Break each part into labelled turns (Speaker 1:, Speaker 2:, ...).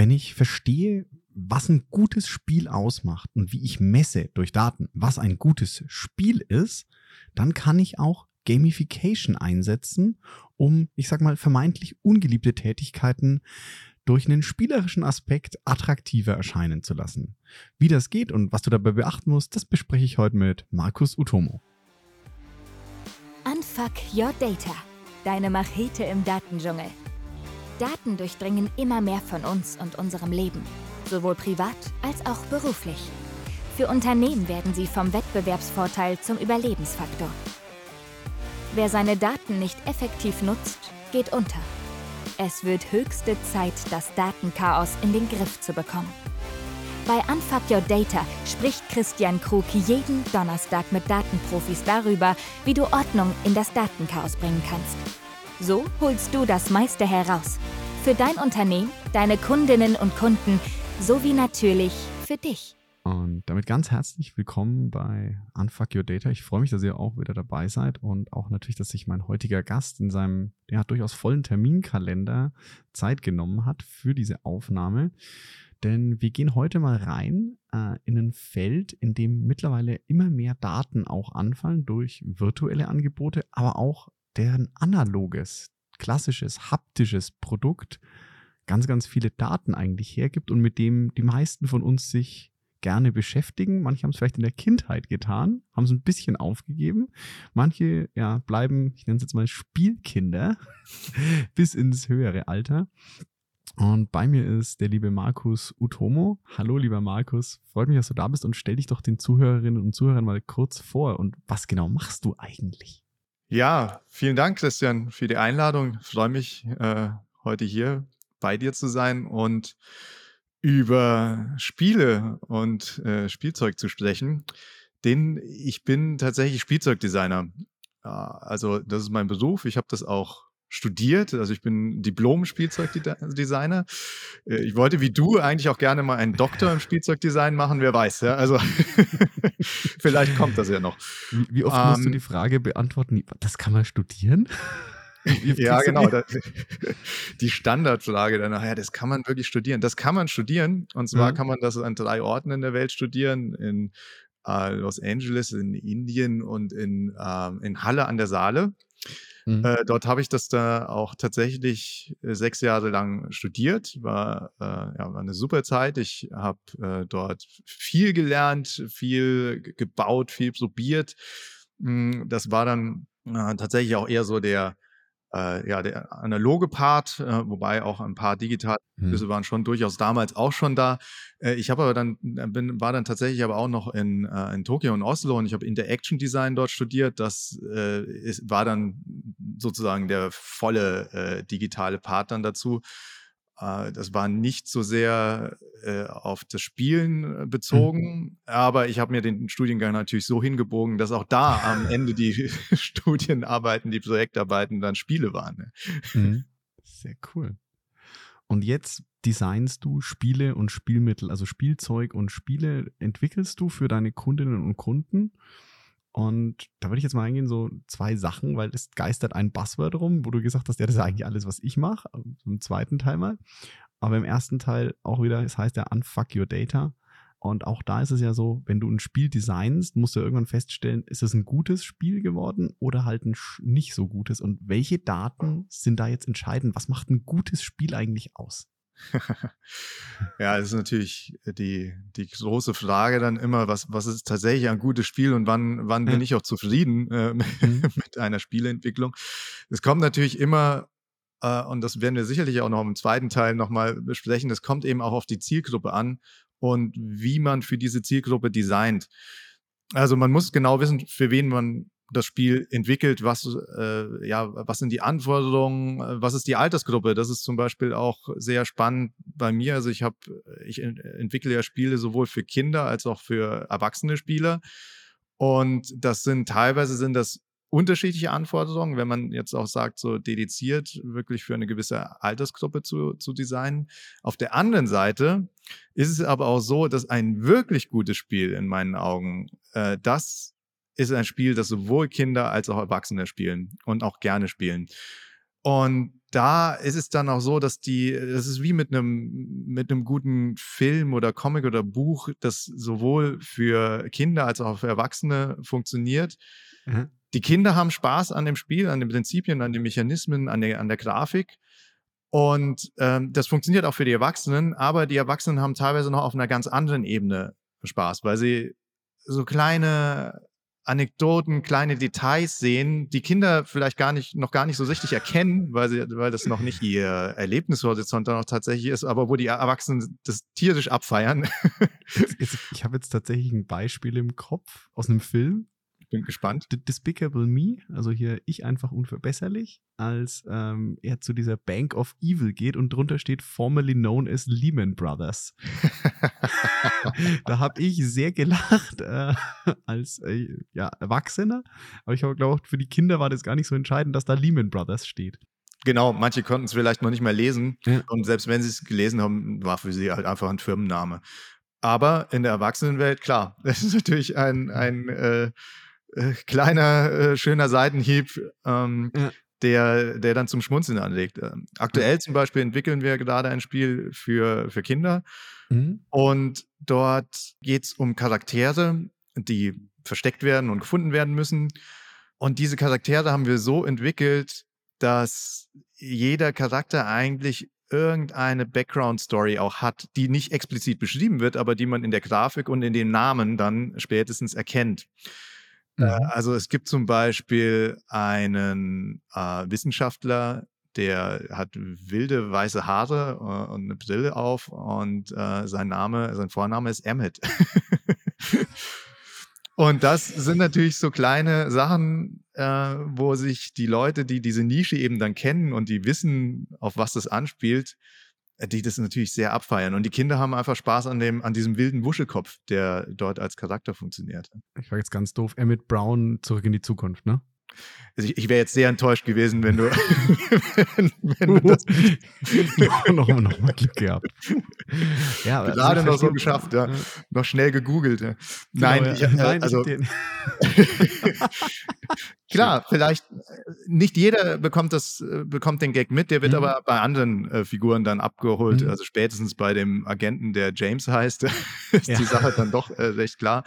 Speaker 1: Wenn ich verstehe, was ein gutes Spiel ausmacht und wie ich messe durch Daten, was ein gutes Spiel ist, dann kann ich auch Gamification einsetzen, um, ich sag mal, vermeintlich ungeliebte Tätigkeiten durch einen spielerischen Aspekt attraktiver erscheinen zu lassen. Wie das geht und was du dabei beachten musst, das bespreche ich heute mit Markus Utomo.
Speaker 2: Unfuck Your Data, deine Machete im Datendschungel. Daten durchdringen immer mehr von uns und unserem Leben, sowohl privat als auch beruflich. Für Unternehmen werden sie vom Wettbewerbsvorteil zum Überlebensfaktor. Wer seine Daten nicht effektiv nutzt, geht unter. Es wird höchste Zeit, das Datenchaos in den Griff zu bekommen. Bei Unfuck Your Data spricht Christian Krug jeden Donnerstag mit Datenprofis darüber, wie du Ordnung in das Datenchaos bringen kannst. So holst du das meiste heraus. Für dein Unternehmen, deine Kundinnen und Kunden sowie natürlich für dich.
Speaker 1: Und damit ganz herzlich willkommen bei Unfuck Your Data. Ich freue mich, dass ihr auch wieder dabei seid und auch natürlich, dass sich mein heutiger Gast in seinem ja, durchaus vollen Terminkalender Zeit genommen hat für diese Aufnahme. Denn wir gehen heute mal rein äh, in ein Feld, in dem mittlerweile immer mehr Daten auch anfallen durch virtuelle Angebote, aber auch deren analoges, klassisches, haptisches Produkt ganz, ganz viele Daten eigentlich hergibt und mit dem die meisten von uns sich gerne beschäftigen. Manche haben es vielleicht in der Kindheit getan, haben es ein bisschen aufgegeben. Manche ja, bleiben, ich nenne es jetzt mal Spielkinder, bis ins höhere Alter. Und bei mir ist der liebe Markus Utomo. Hallo, lieber Markus. Freut mich, dass du da bist und stell dich doch den Zuhörerinnen und Zuhörern mal kurz vor. Und was genau machst du eigentlich?
Speaker 3: Ja, vielen Dank, Christian, für die Einladung. Ich freue mich, äh, heute hier bei dir zu sein und über Spiele und äh, Spielzeug zu sprechen, denn ich bin tatsächlich Spielzeugdesigner. Also das ist mein Beruf. Ich habe das auch studiert. Also ich bin Diplom-Spielzeugdesigner. Äh, ich wollte wie du eigentlich auch gerne mal einen Doktor im Spielzeugdesign machen, wer weiß. Ja? Also vielleicht kommt das ja noch.
Speaker 1: Wie, oft ähm, musst du ähm. die Frage beantworten, das kann man studieren?
Speaker 3: ja, genau. Das, die Standardfrage danach, ja, das kann man wirklich studieren. Das kann man studieren. Und zwar mhm. kann man das an drei Orten in der Welt studieren. In äh, Los Angeles, in Indien und in, äh, in Halle an der Saale. Mhm. Äh, dort habe ich das da auch tatsächlich äh, sechs Jahre lang studiert. War, äh, ja, war eine super Zeit. Ich habe äh, dort viel gelernt, viel gebaut, viel probiert. Hm, das war dann tatsächlich auch eher so der äh, ja, der analoge Part, äh, wobei auch ein paar digitale hm. waren schon durchaus damals auch schon da. Äh, ich habe aber dann, äh, bin, war dann tatsächlich aber auch noch in, äh, in Tokio und Oslo und ich habe Interaction Design dort studiert. Das äh, ist, war dann sozusagen der volle digitale Part dann dazu. Äh, das war nicht so sehr äh, auf das Spielen äh, mhm. bezogen, mhm. aber ich habe mir den Studiengang natürlich so hingebogen, dass auch da am Ende die Studienarbeiten, die Projektarbeiten dann Spiele waren. Ne?
Speaker 1: Mhm. Sehr cool. Und jetzt designst du Spiele und Spielmittel, also Spielzeug und Spiele entwickelst du für deine Kundinnen und Kunden. Und da würde ich jetzt mal eingehen, so zwei Sachen, weil es geistert ein Buzzword rum, wo du gesagt hast, ja, das ist eigentlich alles, was ich mache, im zweiten Teil mal. Aber im ersten Teil auch wieder, es heißt ja Unfuck Your Data. Und auch da ist es ja so, wenn du ein Spiel designst, musst du irgendwann feststellen, ist es ein gutes Spiel geworden oder halt ein nicht so gutes? Und welche Daten sind da jetzt entscheidend? Was macht ein gutes Spiel eigentlich aus?
Speaker 3: ja, das ist natürlich die, die große Frage dann immer, was, was ist tatsächlich ein gutes Spiel und wann, wann bin ich auch zufrieden äh, mhm. mit einer Spieleentwicklung. Es kommt natürlich immer, äh, und das werden wir sicherlich auch noch im zweiten Teil nochmal besprechen, es kommt eben auch auf die Zielgruppe an und wie man für diese Zielgruppe designt. Also man muss genau wissen, für wen man das Spiel entwickelt, was, äh, ja, was sind die Anforderungen, äh, was ist die Altersgruppe? Das ist zum Beispiel auch sehr spannend bei mir. Also ich habe, ich entwickle ja Spiele sowohl für Kinder als auch für erwachsene Spieler. Und das sind teilweise sind das unterschiedliche Anforderungen, wenn man jetzt auch sagt, so dediziert wirklich für eine gewisse Altersgruppe zu, zu designen. Auf der anderen Seite ist es aber auch so, dass ein wirklich gutes Spiel in meinen Augen äh, das ist ein Spiel, das sowohl Kinder als auch Erwachsene spielen und auch gerne spielen. Und da ist es dann auch so, dass die, das ist wie mit einem, mit einem guten Film oder Comic oder Buch, das sowohl für Kinder als auch für Erwachsene funktioniert. Mhm. Die Kinder haben Spaß an dem Spiel, an den Prinzipien, an den Mechanismen, an der, an der Grafik. Und ähm, das funktioniert auch für die Erwachsenen, aber die Erwachsenen haben teilweise noch auf einer ganz anderen Ebene Spaß, weil sie so kleine Anekdoten, kleine Details sehen, die Kinder vielleicht gar nicht, noch gar nicht so richtig erkennen, weil, sie, weil das noch nicht ihr Erlebnishorizont dann auch tatsächlich ist, aber wo die Erwachsenen das tierisch abfeiern.
Speaker 1: ich habe jetzt tatsächlich ein Beispiel im Kopf aus einem Film,
Speaker 3: bin gespannt.
Speaker 1: Despicable Me, also hier ich einfach unverbesserlich, als ähm, er zu dieser Bank of Evil geht und drunter steht formerly known as Lehman Brothers. da habe ich sehr gelacht äh, als äh, ja, Erwachsener, aber ich glaube, für die Kinder war das gar nicht so entscheidend, dass da Lehman Brothers steht.
Speaker 3: Genau, manche konnten es vielleicht noch nicht mehr lesen. Ja. Und selbst wenn sie es gelesen haben, war für sie halt einfach ein Firmenname. Aber in der Erwachsenenwelt, klar, das ist natürlich ein, ein äh, äh, kleiner, äh, schöner Seitenhieb, ähm, ja. der, der dann zum Schmunzeln anlegt. Ähm, aktuell zum Beispiel entwickeln wir gerade ein Spiel für, für Kinder mhm. und dort geht es um Charaktere, die versteckt werden und gefunden werden müssen. Und diese Charaktere haben wir so entwickelt, dass jeder Charakter eigentlich irgendeine Background-Story auch hat, die nicht explizit beschrieben wird, aber die man in der Grafik und in den Namen dann spätestens erkennt. Äh, mhm. also es gibt zum Beispiel einen äh, Wissenschaftler, der hat wilde weiße Haare äh, und eine Brille auf und äh, sein Name, sein Vorname ist Emmett. und das sind natürlich so kleine Sachen, äh, wo sich die Leute, die diese Nische eben dann kennen und die wissen, auf was das anspielt, die das natürlich sehr abfeiern. Und die Kinder haben einfach Spaß an, dem, an diesem wilden Wuschelkopf, der dort als Charakter funktioniert.
Speaker 1: Ich war jetzt ganz doof. Emmett Brown zurück in die Zukunft, ne?
Speaker 3: Also ich, ich wäre jetzt sehr enttäuscht gewesen, wenn du, wenn, wenn du das
Speaker 1: noch, noch, mal Glück gehabt.
Speaker 3: Ja, also Gerade noch so geschafft, ja. Noch schnell gegoogelt. Ja. Genau, nein, ja. ich, äh, Nein, also klar, vielleicht äh, nicht jeder bekommt das, äh, bekommt den Gag mit, der wird mhm. aber bei anderen äh, Figuren dann abgeholt. Mhm. Also spätestens bei dem Agenten, der James heißt, ist die Sache dann doch äh, recht klar.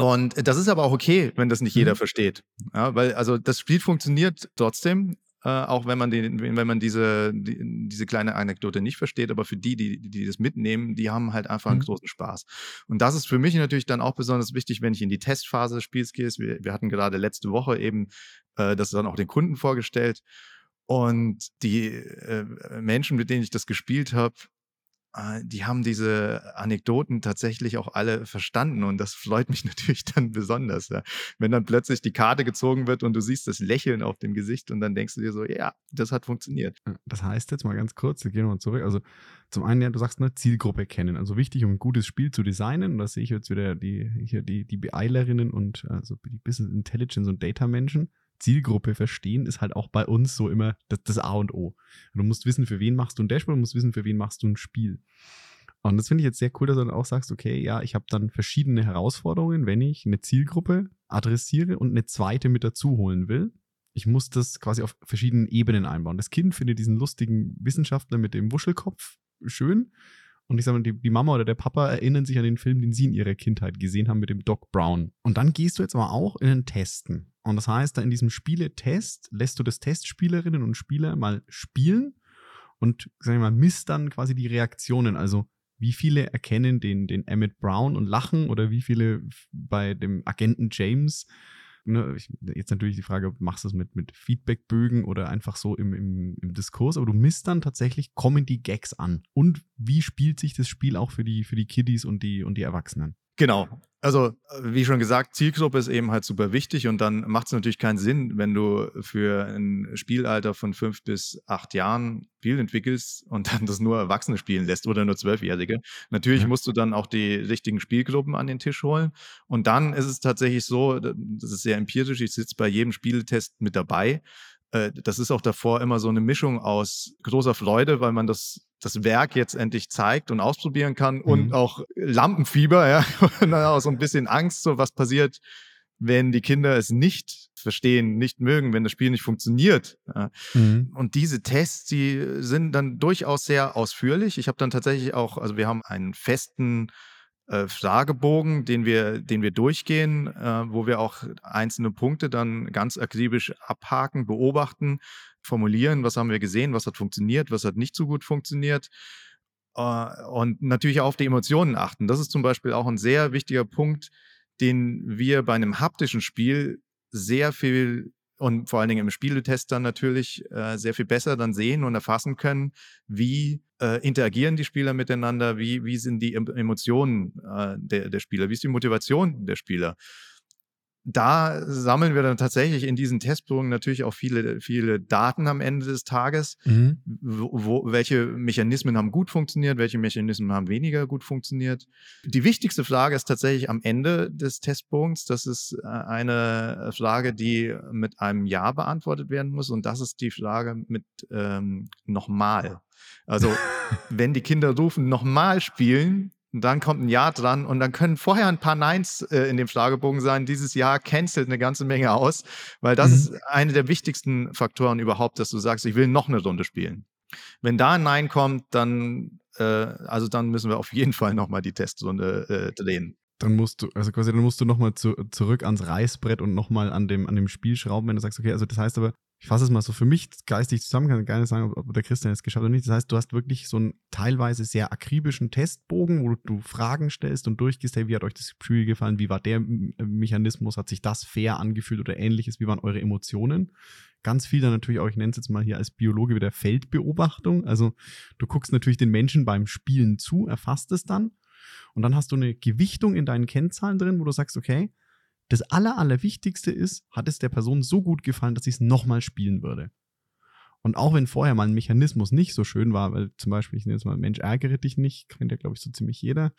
Speaker 3: Und das ist aber auch okay, wenn das nicht jeder mhm. versteht. Ja, weil also das Spiel funktioniert trotzdem, äh, auch wenn man, den, wenn man diese, die, diese kleine Anekdote nicht versteht, aber für die, die, die das mitnehmen, die haben halt einfach einen mhm. großen Spaß. Und das ist für mich natürlich dann auch besonders wichtig, wenn ich in die Testphase des Spiels gehe. Wir, wir hatten gerade letzte Woche eben äh, das dann auch den Kunden vorgestellt. Und die äh, Menschen, mit denen ich das gespielt habe, die haben diese Anekdoten tatsächlich auch alle verstanden und das freut mich natürlich dann besonders. Ja. Wenn dann plötzlich die Karte gezogen wird und du siehst das Lächeln auf dem Gesicht und dann denkst du dir so, ja, das hat funktioniert.
Speaker 1: Das heißt jetzt mal ganz kurz, wir gehen mal zurück. Also zum einen, ja, du sagst eine Zielgruppe kennen. Also wichtig, um ein gutes Spiel zu designen. Und da sehe ich jetzt wieder die, hier die, die Beeilerinnen und also die Business Intelligence und Data Menschen Zielgruppe verstehen, ist halt auch bei uns so immer das, das A und O. Du musst wissen, für wen machst du ein Dashboard, du musst wissen, für wen machst du ein Spiel. Und das finde ich jetzt sehr cool, dass du dann auch sagst, okay, ja, ich habe dann verschiedene Herausforderungen, wenn ich eine Zielgruppe adressiere und eine zweite mit dazu holen will. Ich muss das quasi auf verschiedenen Ebenen einbauen. Das Kind findet diesen lustigen Wissenschaftler mit dem Wuschelkopf schön. Und ich sage mal, die, die, Mama oder der Papa erinnern sich an den Film, den sie in ihrer Kindheit gesehen haben mit dem Doc Brown. Und dann gehst du jetzt aber auch in den Testen. Und das heißt, da in diesem Spieletest lässt du das Testspielerinnen und Spieler mal spielen und, sag ich mal, misst dann quasi die Reaktionen. Also, wie viele erkennen den, den Emmett Brown und lachen oder wie viele bei dem Agenten James ne, ich, jetzt natürlich die Frage, machst du es mit, mit Feedbackbögen oder einfach so im, im, im Diskurs, aber du misst dann tatsächlich, kommen die Gags an? Und wie spielt sich das Spiel auch für die, für die Kiddies und die, und die Erwachsenen?
Speaker 3: Genau. Also, äh, wie schon gesagt, Zielgruppe ist eben halt super wichtig und dann macht es natürlich keinen Sinn, wenn du für ein Spielalter von fünf bis acht Jahren Spiel entwickelst und dann das nur Erwachsene spielen lässt oder nur Zwölfjährige. Natürlich ja. musst du dann auch die richtigen Spielgruppen an den Tisch holen. Und dann ist es tatsächlich so, das ist sehr empirisch, ich sitze bei jedem Spieltest mit dabei. Äh, das ist auch davor immer so eine Mischung aus großer Freude, weil man das, das Werk jetzt endlich zeigt und ausprobieren kann mhm. und auch Lampenfieber, ja, und dann auch so ein bisschen Angst, so was passiert, wenn die Kinder es nicht verstehen, nicht mögen, wenn das Spiel nicht funktioniert. Mhm. Und diese Tests, die sind dann durchaus sehr ausführlich. Ich habe dann tatsächlich auch, also wir haben einen festen äh, Fragebogen, den wir, den wir durchgehen, äh, wo wir auch einzelne Punkte dann ganz akribisch abhaken, beobachten, formulieren, was haben wir gesehen, was hat funktioniert, was hat nicht so gut funktioniert. Äh, und natürlich auch auf die Emotionen achten. Das ist zum Beispiel auch ein sehr wichtiger Punkt, den wir bei einem haptischen Spiel sehr viel und vor allen Dingen im Spieletest dann natürlich äh, sehr viel besser dann sehen und erfassen können, wie äh, interagieren die Spieler miteinander, wie, wie sind die Emotionen äh, der, der Spieler, wie ist die Motivation der Spieler da sammeln wir dann tatsächlich in diesen Testbogen natürlich auch viele, viele Daten am Ende des Tages. Mhm. Wo, wo, welche Mechanismen haben gut funktioniert, welche Mechanismen haben weniger gut funktioniert. Die wichtigste Frage ist tatsächlich am Ende des Testbogens. Das ist äh, eine Frage, die mit einem Ja beantwortet werden muss. Und das ist die Frage mit ähm, nochmal. Also, wenn die Kinder rufen, nochmal spielen, dann kommt ein Jahr dran und dann können vorher ein paar Neins äh, in dem Fragebogen sein. Dieses Jahr cancelt eine ganze Menge aus, weil das mhm. ist eine der wichtigsten Faktoren überhaupt, dass du sagst, ich will noch eine Runde spielen. Wenn da ein Nein kommt, dann, äh, also dann müssen wir auf jeden Fall nochmal die Testrunde äh, drehen.
Speaker 1: Dann musst du, also quasi, dann musst du nochmal zu, zurück ans Reißbrett und nochmal an dem, an dem Spiel schrauben, wenn du sagst, okay, also das heißt aber, ich fasse es mal so für mich geistig zusammen, kann gar nicht sagen, ob, der Christian es geschafft hat oder nicht. Das heißt, du hast wirklich so einen teilweise sehr akribischen Testbogen, wo du Fragen stellst und durchgehst, hey, wie hat euch das Spiel gefallen? Wie war der Mechanismus? Hat sich das fair angefühlt oder ähnliches? Wie waren eure Emotionen? Ganz viel dann natürlich auch, ich nenne es jetzt mal hier als Biologe wieder Feldbeobachtung. Also du guckst natürlich den Menschen beim Spielen zu, erfasst es dann und dann hast du eine Gewichtung in deinen Kennzahlen drin, wo du sagst, okay, das Aller, Allerwichtigste ist, hat es der Person so gut gefallen, dass sie es nochmal spielen würde. Und auch wenn vorher mal ein Mechanismus nicht so schön war, weil zum Beispiel, ich nenne jetzt mal, Mensch, ärgere dich nicht, kennt ja, glaube ich, so ziemlich jeder.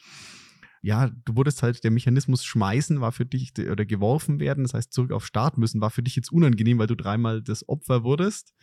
Speaker 1: Ja, du wurdest halt, der Mechanismus schmeißen war für dich, oder geworfen werden, das heißt zurück auf Start müssen, war für dich jetzt unangenehm, weil du dreimal das Opfer wurdest.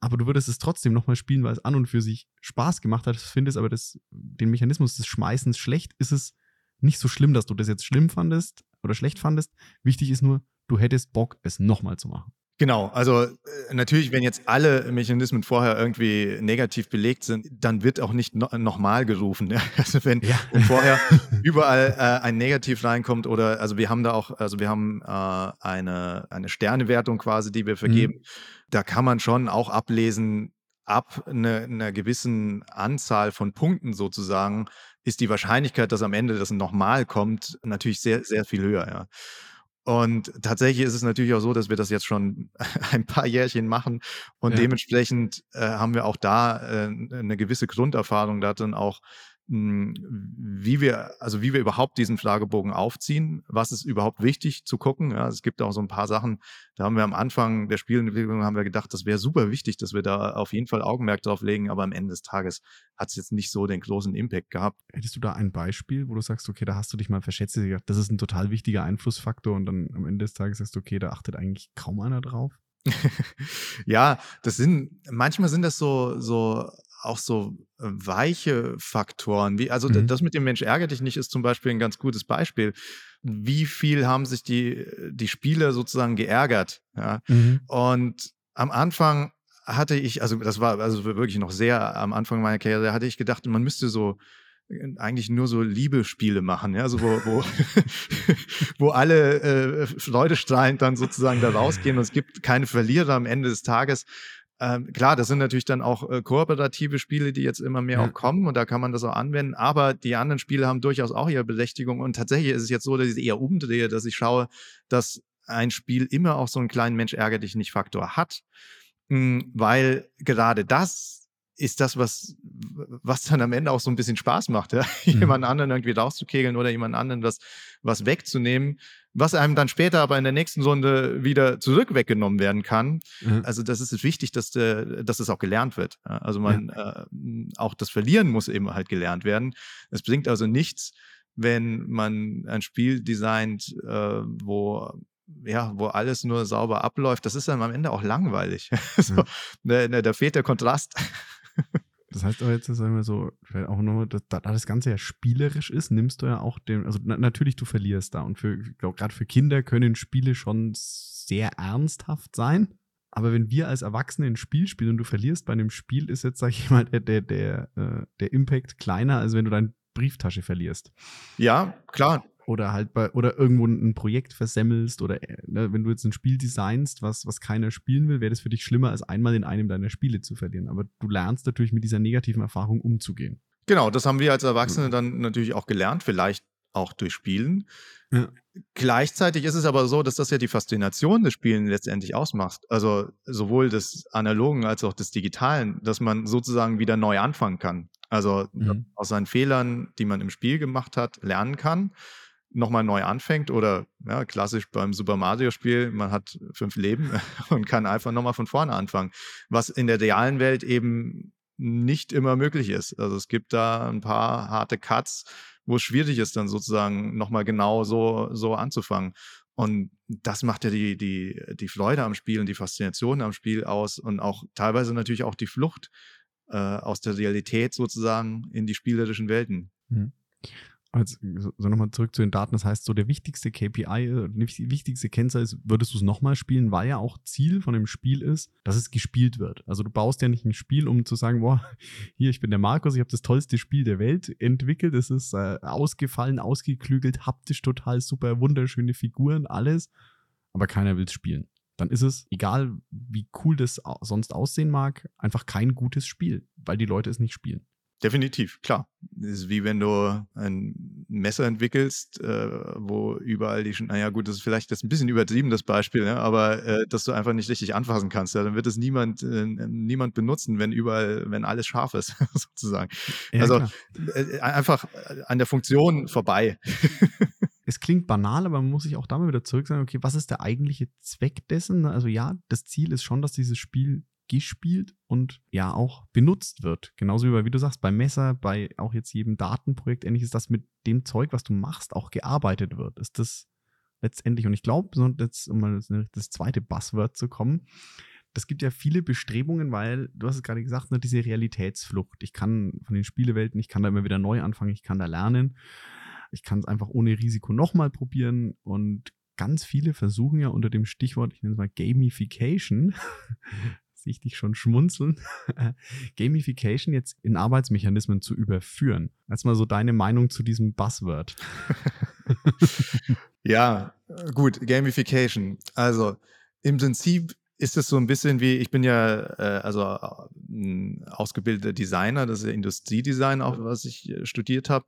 Speaker 1: Aber du würdest es trotzdem nochmal spielen, weil es an und für sich Spaß gemacht hat. Findest aber das, den Mechanismus des Schmeißens schlecht, ist es nicht so schlimm, dass du das jetzt schlimm fandest, oder schlecht fandest. Wichtig ist nur, du hättest Bock, es nochmal zu machen.
Speaker 3: Genau, also äh, natürlich, wenn jetzt alle Mechanismen vorher irgendwie negativ belegt sind, dann wird auch nicht no nochmal gerufen. Ja? Also wenn, ja. wenn vorher überall äh, ein Negativ reinkommt oder also wir haben da auch, also wir haben äh, eine, eine Sternewertung quasi, die wir vergeben. Mhm. Da kann man schon auch ablesen, ab einer eine gewissen Anzahl von Punkten sozusagen ist die Wahrscheinlichkeit, dass am Ende das nochmal kommt, natürlich sehr, sehr viel höher, ja. Und tatsächlich ist es natürlich auch so, dass wir das jetzt schon ein paar Jährchen machen und ja. dementsprechend äh, haben wir auch da äh, eine gewisse Grunderfahrung darin auch hm, wie wir, also wie wir überhaupt diesen Fragebogen aufziehen, was ist überhaupt wichtig zu gucken. Ja, es gibt auch so ein paar Sachen, da haben wir am Anfang der Spielentwicklung haben wir gedacht, das wäre super wichtig, dass wir da auf jeden Fall Augenmerk drauf legen, aber am Ende des Tages hat es jetzt nicht so den großen Impact gehabt.
Speaker 1: Hättest du da ein Beispiel, wo du sagst, okay, da hast du dich mal verschätzt, das ist ein total wichtiger Einflussfaktor und dann am Ende des Tages sagst du, okay, da achtet eigentlich kaum einer drauf?
Speaker 3: ja, das sind, manchmal sind das so, so auch so äh, weiche Faktoren, wie, also mhm. das mit dem Mensch ärgert dich nicht ist zum Beispiel ein ganz gutes Beispiel. Wie viel haben sich die, die Spieler sozusagen geärgert? Ja? Mhm. Und am Anfang hatte ich, also das war also wirklich noch sehr am Anfang meiner Karriere, hatte ich gedacht, man müsste so äh, eigentlich nur so Liebesspiele machen, ja, so wo, wo, wo alle äh, freudestrahlend dann sozusagen da rausgehen und es gibt keine Verlierer am Ende des Tages. Ähm, klar, das sind natürlich dann auch äh, kooperative Spiele, die jetzt immer mehr ja. auch kommen und da kann man das auch anwenden, aber die anderen Spiele haben durchaus auch ihre Berechtigung und tatsächlich ist es jetzt so, dass ich es eher umdrehe, dass ich schaue, dass ein Spiel immer auch so einen kleinen Mensch ärgere dich nicht Faktor hat, mh, hm, weil gerade das ist das, was, was dann am Ende auch so ein bisschen Spaß macht, ja? Mhm. jemand anderen irgendwie rauszukegeln oder jemand anderen was, was wegzunehmen, was einem dann später aber in der nächsten Runde wieder zurück weggenommen werden kann. Mhm. Also das ist wichtig, dass, de, dass es auch gelernt wird. Also man, ja. äh, auch das Verlieren muss eben halt gelernt werden. Es bringt also nichts, wenn man ein Spiel designt, äh, wo ja, wo alles nur sauber abläuft, das ist dann am Ende auch langweilig. so, mhm. da, da, fehlt der Kontrast.
Speaker 1: Das heißt aber jetzt, sagen wir so, auch nur, da, da das Ganze ja spielerisch ist, nimmst du ja auch den, also na, natürlich du verlierst da. Und für, gerade für Kinder können Spiele schon sehr ernsthaft sein. Aber wenn wir als Erwachsene ein Spiel spielen und du verlierst bei einem Spiel, ist jetzt, sag ich mal, der, der, der, äh, der Impact kleiner, als wenn du deine Brieftasche verlierst.
Speaker 3: Ja, klar.
Speaker 1: Oder halt bei, oder irgendwo ein Projekt versemmelst oder äh, ne, wenn du jetzt ein Spiel designst, was, was keiner spielen will, wäre das für dich schlimmer, als einmal in einem deiner Spiele zu verlieren. Aber du lernst natürlich mit dieser negativen Erfahrung umzugehen.
Speaker 3: Genau, das haben wir als Erwachsene dann natürlich auch gelernt, vielleicht auch durch Spielen. Ja. Gleichzeitig ist es aber so, dass das ja die Faszination des Spielen letztendlich ausmacht. Also sowohl des Analogen als auch des Digitalen, dass man sozusagen wieder neu anfangen kann. Also mhm. aus seinen Fehlern, die man im Spiel gemacht hat, lernen kann, nochmal neu anfängt oder ja, klassisch beim Super Mario-Spiel, man hat fünf Leben und kann einfach nochmal von vorne anfangen. Was in der realen Welt eben nicht immer möglich ist. Also es gibt da ein paar harte Cuts, wo es schwierig ist, dann sozusagen nochmal genau so, so anzufangen. Und das macht ja die, die, die Freude am Spiel und die Faszination am Spiel aus und auch teilweise natürlich auch die Flucht äh, aus der Realität sozusagen in die spielerischen Welten. Mhm
Speaker 1: also, so nochmal zurück zu den Daten, das heißt, so der wichtigste KPI, die wichtigste Kennzahl ist, würdest du es nochmal spielen, weil ja auch Ziel von dem Spiel ist, dass es gespielt wird. Also du baust ja nicht ein Spiel, um zu sagen, boah, hier, ich bin der Markus, ich habe das tollste Spiel der Welt entwickelt, es ist äh, ausgefallen, ausgeklügelt, haptisch total super, wunderschöne Figuren, alles, aber keiner will es spielen. Dann ist es, egal wie cool das sonst aussehen mag, einfach kein gutes Spiel, weil die Leute es nicht spielen.
Speaker 3: Definitiv, klar. Das ist wie wenn du ein Messer entwickelst, äh, wo überall die schon, naja gut, das ist vielleicht das ein bisschen übertrieben, das Beispiel, ne? aber äh, dass du einfach nicht richtig anfassen kannst. Ja? Dann wird es niemand, äh, niemand benutzen, wenn überall, wenn alles scharf ist, sozusagen. Ja, also äh, einfach an der Funktion vorbei.
Speaker 1: es klingt banal, aber man muss sich auch damit wieder zurück sagen, okay, was ist der eigentliche Zweck dessen? Also ja, das Ziel ist schon, dass dieses Spiel gespielt und ja auch benutzt wird. Genauso wie bei, wie du sagst, beim Messer, bei auch jetzt jedem Datenprojekt, ähnlich ist das mit dem Zeug, was du machst, auch gearbeitet wird. Ist das letztendlich, und ich glaube, jetzt, um mal das zweite Buzzword zu kommen, das gibt ja viele Bestrebungen, weil du hast es gerade gesagt, ne, diese Realitätsflucht. Ich kann von den Spielewelten, ich kann da immer wieder neu anfangen, ich kann da lernen. Ich kann es einfach ohne Risiko nochmal probieren und ganz viele versuchen ja unter dem Stichwort, ich nenne es mal Gamification, sehe ich dich schon schmunzeln, Gamification jetzt in Arbeitsmechanismen zu überführen. Als mal so deine Meinung zu diesem Buzzword.
Speaker 3: ja, gut, Gamification. Also im Prinzip ist es so ein bisschen wie, ich bin ja äh, also äh, ausgebildeter Designer, das ist ja Industriedesign auch, was ich äh, studiert habe.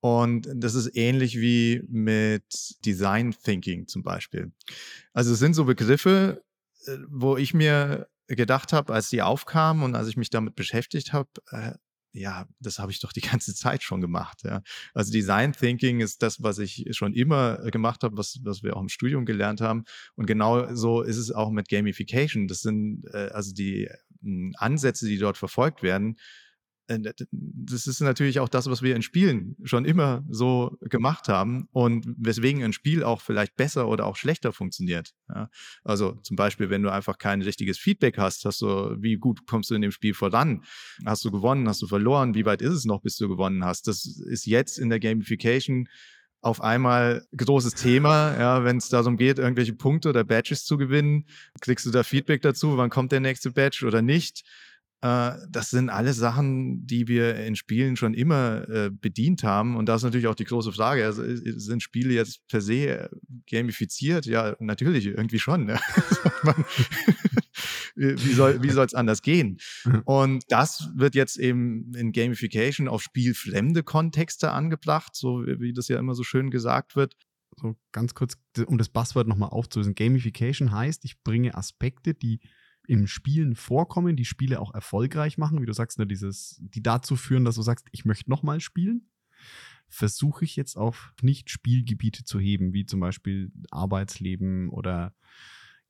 Speaker 3: Und das ist ähnlich wie mit Design Thinking zum Beispiel. Also es sind so Begriffe, äh, wo ich mir gedacht habe, als die aufkamen und als ich mich damit beschäftigt habe, äh, ja, das habe ich doch die ganze Zeit schon gemacht. Ja. Also Design Thinking ist das, was ich schon immer äh, gemacht habe, was, was wir auch im Studium gelernt haben. Und genau so ist es auch mit Gamification. Das sind äh, also die äh, Ansätze, die dort verfolgt werden, das ist natürlich auch das, was wir in Spielen schon immer so gemacht haben und weswegen ein Spiel auch vielleicht besser oder auch schlechter funktioniert. Ja? Also zum Beispiel, wenn du einfach kein richtiges Feedback hast, hast du, wie gut kommst du in dem Spiel voran? Hast du gewonnen? Hast du verloren? Wie weit ist es noch, bis du gewonnen hast? Das ist jetzt in der Gamification auf einmal großes Thema, ja, wenn es darum geht, irgendwelche Punkte oder Badges zu gewinnen, kriegst du da Feedback dazu, wann kommt der nächste Badge oder nicht? Äh, das sind alle Sachen, die wir in Spielen schon immer äh, bedient haben. Und da ist natürlich auch die große Frage, also, sind Spiele jetzt per se gamifiziert? Ja, natürlich, irgendwie schon. Ja. wie soll wie es anders gehen? Und das wird jetzt eben in Gamification auf spielfremde Kontexte angebracht, so wie das ja immer so schön gesagt wird.
Speaker 1: So ganz kurz, um das Buzzword nochmal aufzulösen. Gamification heißt, ich bringe Aspekte, die im Spielen vorkommen, die Spiele auch erfolgreich machen, wie du sagst, ne, dieses, die dazu führen, dass du sagst, ich möchte nochmal spielen, versuche ich jetzt auf Nicht-Spielgebiete zu heben, wie zum Beispiel Arbeitsleben oder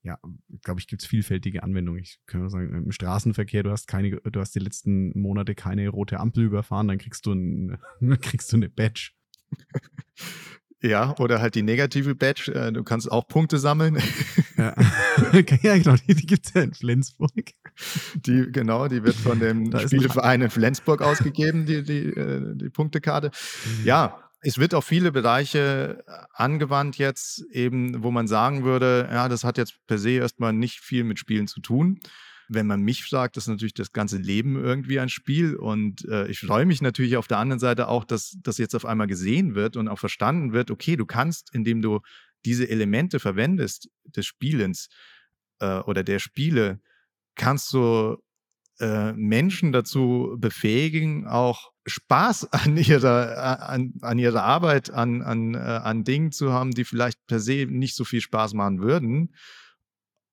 Speaker 1: ja, glaube ich, gibt es vielfältige Anwendungen. Ich kann sagen, im Straßenverkehr, du hast keine, du hast die letzten Monate keine rote Ampel überfahren, dann kriegst du, ein, kriegst du eine Badge.
Speaker 3: Ja, oder halt die negative Badge. Äh, du kannst auch Punkte sammeln.
Speaker 1: Ja, ja genau, die, die gibt es ja in Flensburg.
Speaker 3: die, genau, die wird von dem Spieleverein in Flensburg ausgegeben, die, die, äh, die Punktekarte. Ja, es wird auf viele Bereiche äh, angewandt jetzt, eben, wo man sagen würde, ja, das hat jetzt per se erstmal nicht viel mit Spielen zu tun. Wenn man mich fragt, ist natürlich das ganze Leben irgendwie ein Spiel. Und äh, ich freue mich natürlich auf der anderen Seite auch, dass das jetzt auf einmal gesehen wird und auch verstanden wird, okay, du kannst, indem du diese Elemente verwendest des Spielens äh, oder der Spiele, kannst du äh, Menschen dazu befähigen, auch Spaß an ihrer, an, an ihrer Arbeit, an, an, äh, an Dingen zu haben, die vielleicht per se nicht so viel Spaß machen würden.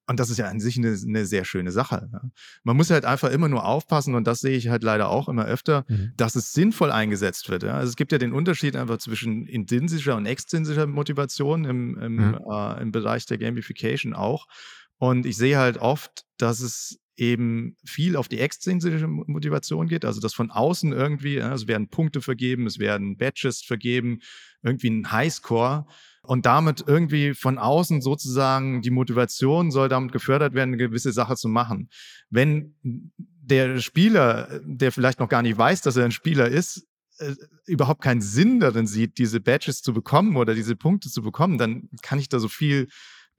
Speaker 3: Und das ist ja an sich eine, eine sehr schöne Sache. Ne? Man muss halt einfach immer nur aufpassen, und das sehe ich halt leider auch immer öfter, mhm. dass es sinnvoll eingesetzt wird. Ja? Also es gibt ja den Unterschied einfach zwischen intrinsischer und extrinsischer Motivation im, im, mhm. äh, im Bereich der Gamification auch. Und ich sehe halt oft, dass es eben viel auf die extrinsische Motivation geht, also dass von außen irgendwie, also es werden Punkte vergeben, es werden Badges vergeben, irgendwie ein Highscore und damit irgendwie von außen sozusagen die Motivation soll damit gefördert werden, eine gewisse Sache zu machen. Wenn der Spieler, der vielleicht noch gar nicht weiß, dass er ein Spieler ist, äh, überhaupt keinen Sinn darin sieht, diese Badges zu bekommen oder diese Punkte zu bekommen, dann kann ich da so viel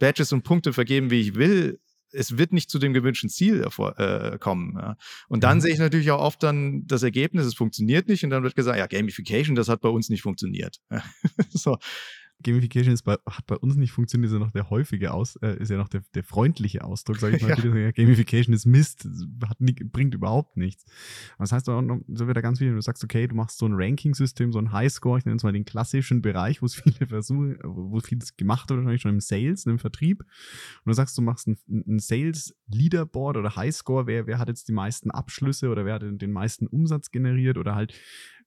Speaker 3: Badges und Punkte vergeben, wie ich will es wird nicht zu dem gewünschten Ziel äh, kommen. Ja. Und dann mhm. sehe ich natürlich auch oft dann das Ergebnis, es funktioniert nicht und dann wird gesagt, ja, Gamification, das hat bei uns nicht funktioniert.
Speaker 1: so. Gamification bei, hat bei uns nicht funktioniert, ist ja noch der häufige Aus, äh, ist ja noch der, der freundliche Ausdruck, sage ich mal. Ja. Gamification ist Mist, nie, bringt überhaupt nichts. Das heißt auch noch, so wird da ganz viel, du sagst, okay, du machst so ein Ranking-System, so ein Highscore, ich nenne es mal den klassischen Bereich, wo es viele Versuche, wo vieles gemacht wird, wahrscheinlich schon im Sales, im Vertrieb. Und du sagst, du machst ein, ein Sales-Leaderboard oder Highscore, wer, wer hat jetzt die meisten Abschlüsse oder wer hat den meisten Umsatz generiert oder halt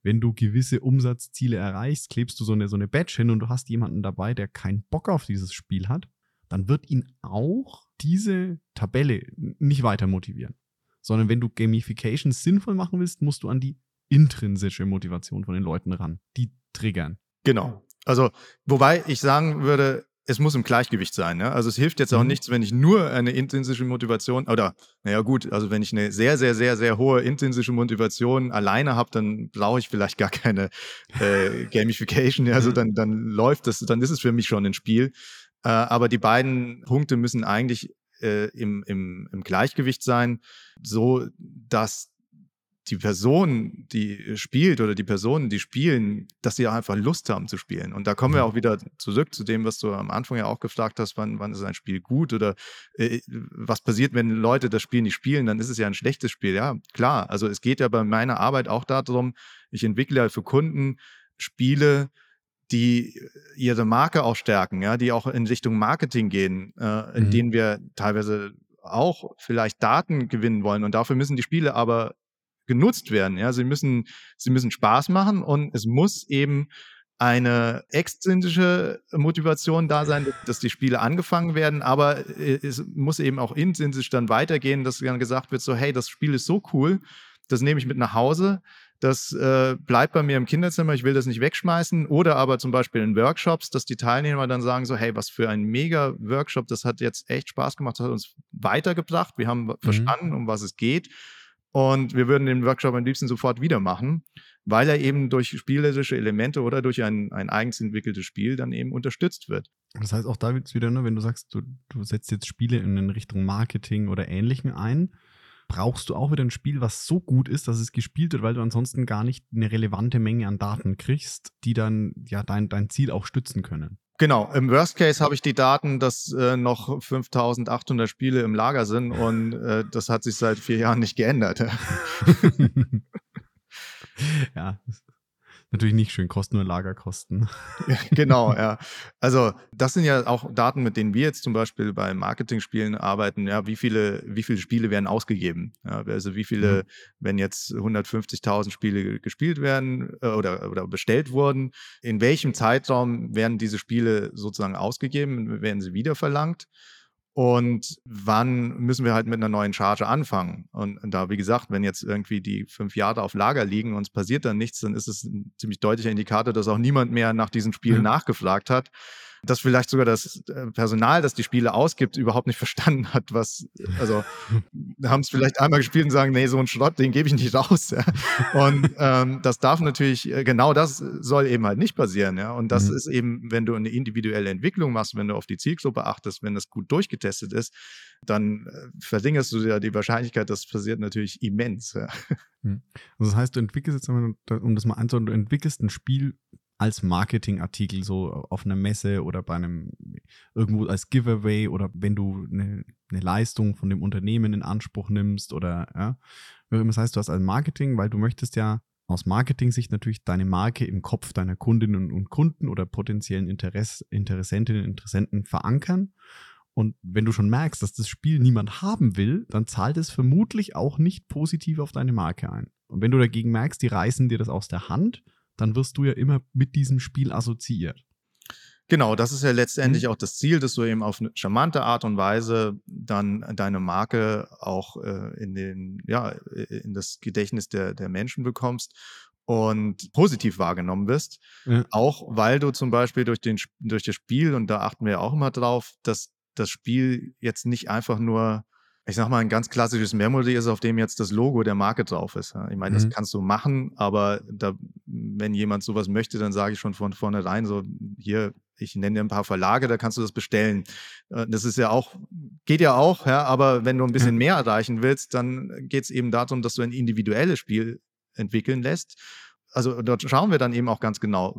Speaker 1: wenn du gewisse Umsatzziele erreichst, klebst du so eine, so eine Badge hin und du hast jemanden dabei, der keinen Bock auf dieses Spiel hat, dann wird ihn auch diese Tabelle nicht weiter motivieren. Sondern wenn du Gamification sinnvoll machen willst, musst du an die intrinsische Motivation von den Leuten ran, die triggern.
Speaker 3: Genau. Also, wobei ich sagen würde, es muss im Gleichgewicht sein. Ne? Also es hilft jetzt auch mhm. nichts, wenn ich nur eine intrinsische Motivation oder, naja gut, also wenn ich eine sehr, sehr, sehr, sehr hohe intrinsische Motivation alleine habe, dann brauche ich vielleicht gar keine äh, Gamification. Also dann, dann läuft das, dann ist es für mich schon ein Spiel. Äh, aber die beiden Punkte müssen eigentlich äh, im, im, im Gleichgewicht sein, so dass die Person, die spielt oder die Personen, die spielen, dass sie einfach Lust haben zu spielen. Und da kommen wir mhm. auch wieder zurück zu dem, was du am Anfang ja auch gefragt hast, wann, wann ist ein Spiel gut oder äh, was passiert, wenn Leute das Spiel nicht spielen, dann ist es ja ein schlechtes Spiel. Ja, klar. Also es geht ja bei meiner Arbeit auch darum, ich entwickle ja für Kunden Spiele, die ihre Marke auch stärken, ja, die auch in Richtung Marketing gehen, äh, in mhm. denen wir teilweise auch vielleicht Daten gewinnen wollen. Und dafür müssen die Spiele aber genutzt werden. Ja, sie müssen, sie müssen Spaß machen und es muss eben eine extrinsische Motivation da sein, dass die Spiele angefangen werden, aber äh, es muss eben auch intrinsisch dann weitergehen, dass dann gesagt wird, so hey, das Spiel ist so cool, das nehme ich mit nach Hause, das äh, bleibt bei mir im Kinderzimmer, ich will das nicht wegschmeißen. Oder aber zum Beispiel in Workshops, dass die Teilnehmer dann sagen so, hey, was für ein mega Workshop, das hat jetzt echt Spaß gemacht, das hat uns weitergebracht, wir haben mhm. verstanden, um was es geht. Und wir würden den Workshop am liebsten sofort wieder machen, weil er eben durch spielerische Elemente oder durch ein, ein eigens entwickeltes Spiel dann eben unterstützt wird.
Speaker 1: Das heißt auch da wieder, ne, wenn du sagst, du, du setzt jetzt Spiele in Richtung Marketing oder Ähnlichem ein, brauchst du auch wieder ein Spiel, was so gut ist, dass es gespielt wird, weil du ansonsten gar nicht eine relevante Menge an Daten kriegst, die dann ja dein, dein Ziel auch stützen können.
Speaker 3: Genau, im Worst Case habe ich die Daten, dass äh, noch 5800 Spiele im Lager sind und äh, das hat sich seit vier Jahren nicht geändert.
Speaker 1: ja, natürlich nicht schön, kosten nur Lagerkosten.
Speaker 3: genau, ja. Also das sind ja auch Daten, mit denen wir jetzt zum Beispiel bei Marketing-Spielen arbeiten. Ja, wie viele, wie viele Spiele werden ausgegeben? Ja, also wie viele, mhm. wenn jetzt 150.000 Spiele gespielt werden äh, oder, oder bestellt wurden, in welchem Zeitraum werden diese Spiele sozusagen ausgegeben? Werden sie wieder verlangt? Und wann müssen wir halt mit einer neuen Charge anfangen. Und, da, wie gesagt, wenn jetzt irgendwie die fünf Jahre auf Lager liegen und es passiert dann nichts, dann ist es ein ziemlich deutlicher Indikator, dass auch niemand mehr nach diesen Spielen mhm. nachgefragt hat. Dass vielleicht sogar das äh, Personal, das die Spiele ausgibt, überhaupt nicht verstanden hat, was, also haben es vielleicht einmal gespielt und sagen, nee, so ein Schrott, den gebe ich nicht raus. Ja. Und ähm, das darf natürlich, äh, genau das soll eben halt nicht passieren. Ja. Und das mhm. ist eben, wenn du eine individuelle Entwicklung machst, wenn du auf die Zielgruppe achtest, wenn das gut durchgetestet ist, dann äh, verringerst du ja die Wahrscheinlichkeit, dass passiert natürlich immens. Ja.
Speaker 1: Mhm. Also das heißt, du entwickelst jetzt, um das mal anzuhören, du entwickelst ein Spiel als Marketingartikel so auf einer Messe oder bei einem irgendwo als Giveaway oder wenn du eine, eine Leistung von dem Unternehmen in Anspruch nimmst oder ja. Das heißt, du hast ein Marketing, weil du möchtest ja aus Marketing-Sicht natürlich deine Marke im Kopf deiner Kundinnen und Kunden oder potenziellen Interess Interessentinnen und Interessenten verankern. Und wenn du schon merkst, dass das Spiel niemand haben will, dann zahlt es vermutlich auch nicht positiv auf deine Marke ein. Und wenn du dagegen merkst, die reißen dir das aus der Hand, dann wirst du ja immer mit diesem Spiel assoziiert.
Speaker 3: Genau, das ist ja letztendlich mhm. auch das Ziel, dass du eben auf eine charmante Art und Weise dann deine Marke auch äh, in, den, ja, in das Gedächtnis der, der Menschen bekommst und positiv wahrgenommen wirst. Ja. Auch weil du zum Beispiel durch, den, durch das Spiel, und da achten wir ja auch immer drauf, dass das Spiel jetzt nicht einfach nur ich sag mal, ein ganz klassisches Memory ist, auf dem jetzt das Logo der Marke drauf ist. Ich meine, mhm. das kannst du machen, aber da, wenn jemand sowas möchte, dann sage ich schon von vornherein so, hier, ich nenne dir ein paar Verlage, da kannst du das bestellen. Äh, das ist ja auch, geht ja auch, ja, aber wenn du ein bisschen mehr erreichen willst, dann geht es eben darum, dass du ein individuelles Spiel entwickeln lässt. Also dort schauen wir dann eben auch ganz genau,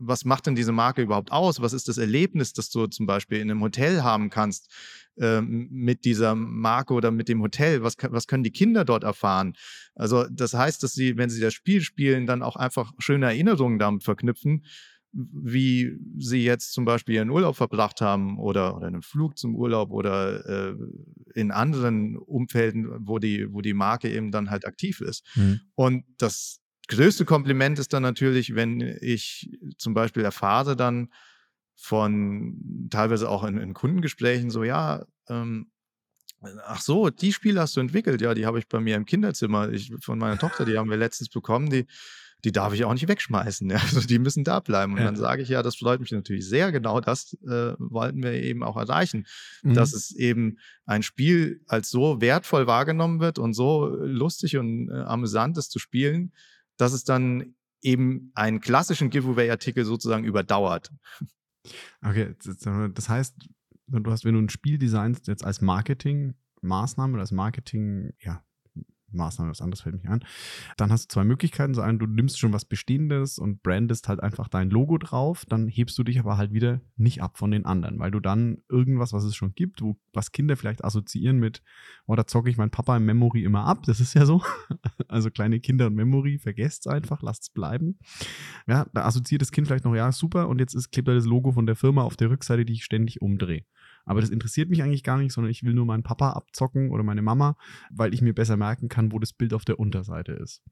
Speaker 3: was macht denn diese Marke überhaupt aus? Was ist das Erlebnis, das du zum Beispiel in einem Hotel haben kannst äh, mit dieser Marke oder mit dem Hotel? Was, was können die Kinder dort erfahren? Also das heißt, dass sie, wenn sie das Spiel spielen, dann auch einfach schöne Erinnerungen damit verknüpfen, wie sie jetzt zum Beispiel ihren Urlaub verbracht haben oder, oder einen Flug zum Urlaub oder äh, in anderen Umfelden, wo die, wo die Marke eben dann halt aktiv ist. Mhm. Und das größte Kompliment ist dann natürlich, wenn ich zum Beispiel erfahre dann von teilweise auch in, in Kundengesprächen so, ja, ähm, ach so, die Spiele hast du entwickelt, ja, die habe ich bei mir im Kinderzimmer ich, von meiner Tochter, die haben wir letztens bekommen, die, die darf ich auch nicht wegschmeißen. Ja. Also die müssen da bleiben. Und ja. dann sage ich, ja, das freut mich natürlich sehr. Genau das äh, wollten wir eben auch erreichen. Mhm. Dass es eben ein Spiel als so wertvoll wahrgenommen wird und so lustig und äh, amüsant ist zu spielen, dass es dann eben einen klassischen Giveaway-Artikel sozusagen überdauert.
Speaker 1: Okay, das heißt, du hast, wenn du ein Spiel designst, jetzt als Marketingmaßnahme oder als Marketing, ja, Maßnahme, was anderes fällt mich an. Dann hast du zwei Möglichkeiten. So einen, du nimmst schon was Bestehendes und brandest halt einfach dein Logo drauf, dann hebst du dich aber halt wieder nicht ab von den anderen, weil du dann irgendwas, was es schon gibt, wo, was Kinder vielleicht assoziieren mit, oh, da zocke ich meinen Papa im Memory immer ab. Das ist ja so. also kleine Kinder und Memory, vergesst es einfach, lasst es bleiben. Ja, da assoziiert das Kind vielleicht noch, ja, super, und jetzt ist, klebt da das Logo von der Firma auf der Rückseite, die ich ständig umdrehe. Aber das interessiert mich eigentlich gar nicht, sondern ich will nur meinen Papa abzocken oder meine Mama, weil ich mir besser merken kann, wo das Bild auf der Unterseite ist.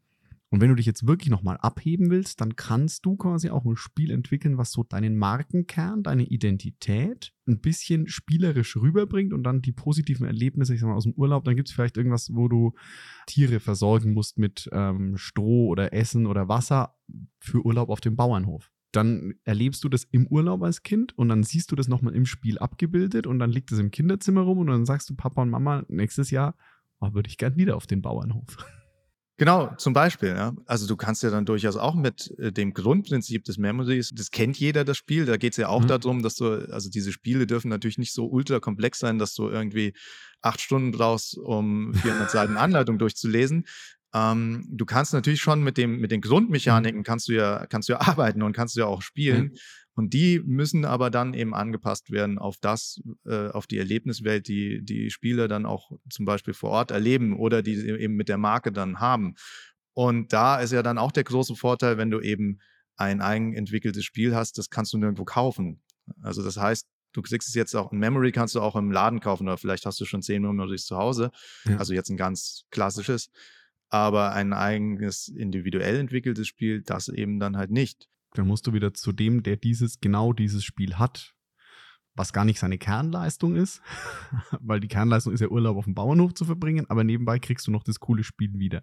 Speaker 1: Und wenn du dich jetzt wirklich nochmal abheben willst, dann kannst du quasi auch ein Spiel entwickeln, was so deinen Markenkern, deine Identität ein bisschen spielerisch rüberbringt und dann die positiven Erlebnisse, ich sag mal, aus dem Urlaub, dann gibt es vielleicht irgendwas, wo du Tiere versorgen musst mit ähm, Stroh oder Essen oder Wasser für Urlaub auf dem Bauernhof dann erlebst du das im Urlaub als Kind und dann siehst du das nochmal im Spiel abgebildet und dann liegt es im Kinderzimmer rum und dann sagst du Papa und Mama, nächstes Jahr oh, würde ich gern wieder auf den Bauernhof.
Speaker 3: Genau, zum Beispiel. Ja. Also du kannst ja dann durchaus auch mit äh, dem Grundprinzip des Memories, das kennt jeder, das Spiel, da geht es ja auch mhm. darum, dass du, also diese Spiele dürfen natürlich nicht so ultra komplex sein, dass du irgendwie acht Stunden brauchst, um 400 Seiten Anleitung durchzulesen, ähm, du kannst natürlich schon mit, dem, mit den mhm. Grundmechaniken kannst du ja, kannst du ja arbeiten und kannst du ja auch spielen. Mhm. Und die müssen aber dann eben angepasst werden auf das, äh, auf die Erlebniswelt, die die Spieler dann auch zum Beispiel vor Ort erleben oder die sie eben mit der Marke dann haben. Und da ist ja dann auch der große Vorteil, wenn du eben ein eigenentwickeltes Spiel hast, das kannst du nirgendwo kaufen. Also das heißt, du kriegst es jetzt auch in Memory, kannst du auch im Laden kaufen oder vielleicht hast du schon zehn Memories zu Hause. Ja. Also jetzt ein ganz klassisches aber ein eigenes individuell entwickeltes Spiel, das eben dann halt nicht.
Speaker 1: Dann musst du wieder zu dem, der dieses, genau dieses Spiel hat, was gar nicht seine Kernleistung ist, weil die Kernleistung ist ja Urlaub auf dem Bauernhof zu verbringen, aber nebenbei kriegst du noch das coole Spiel wieder.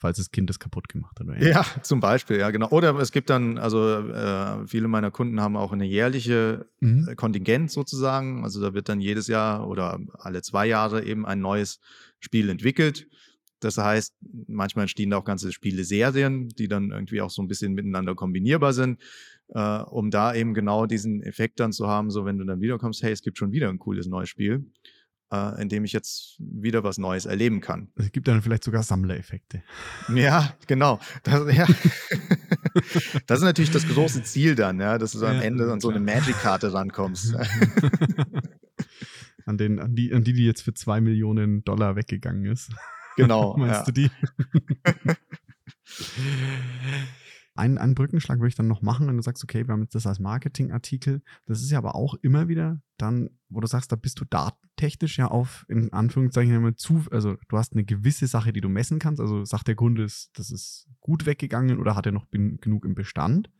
Speaker 1: falls das Kind das kaputt gemacht hat.
Speaker 3: Oder ja, zum Beispiel, ja, genau. Oder es gibt dann, also äh, viele meiner Kunden haben auch eine jährliche mhm. Äh, Kontingent sozusagen. Also da wird dann jedes Jahr oder alle zwei Jahre eben ein neues Spiel entwickelt. Das heißt, manchmal entstehen da auch ganze Spiele-Serien, die dann irgendwie auch so ein bisschen miteinander kombinierbar sind, äh, um da eben genau diesen Effekt dann zu haben, so wenn du dann wiederkommst, hey, es gibt schon wieder ein cooles neues Spiel äh, in dem ich jetzt wieder was Neues erleben kann.
Speaker 1: Es gibt dann vielleicht sogar Sammlereffekte.
Speaker 3: Ja, genau. Das, ja. das ist natürlich das große Ziel dann, ja, dass du ja, am Ende an so eine Magic-Karte rankommst.
Speaker 1: an, den, an, die, an die, die jetzt für zwei Millionen Dollar weggegangen ist.
Speaker 3: Genau.
Speaker 1: Meinst
Speaker 3: ja.
Speaker 1: du die? einen, einen Brückenschlag würde ich dann noch machen, wenn du sagst, okay, wir haben jetzt das als Marketingartikel. Das ist ja aber auch immer wieder dann, wo du sagst, da bist du datentechnisch ja auf, in Anführungszeichen, immer zu, also du hast eine gewisse Sache, die du messen kannst. Also sagt der Kunde, das ist gut weggegangen oder hat er noch genug im Bestand.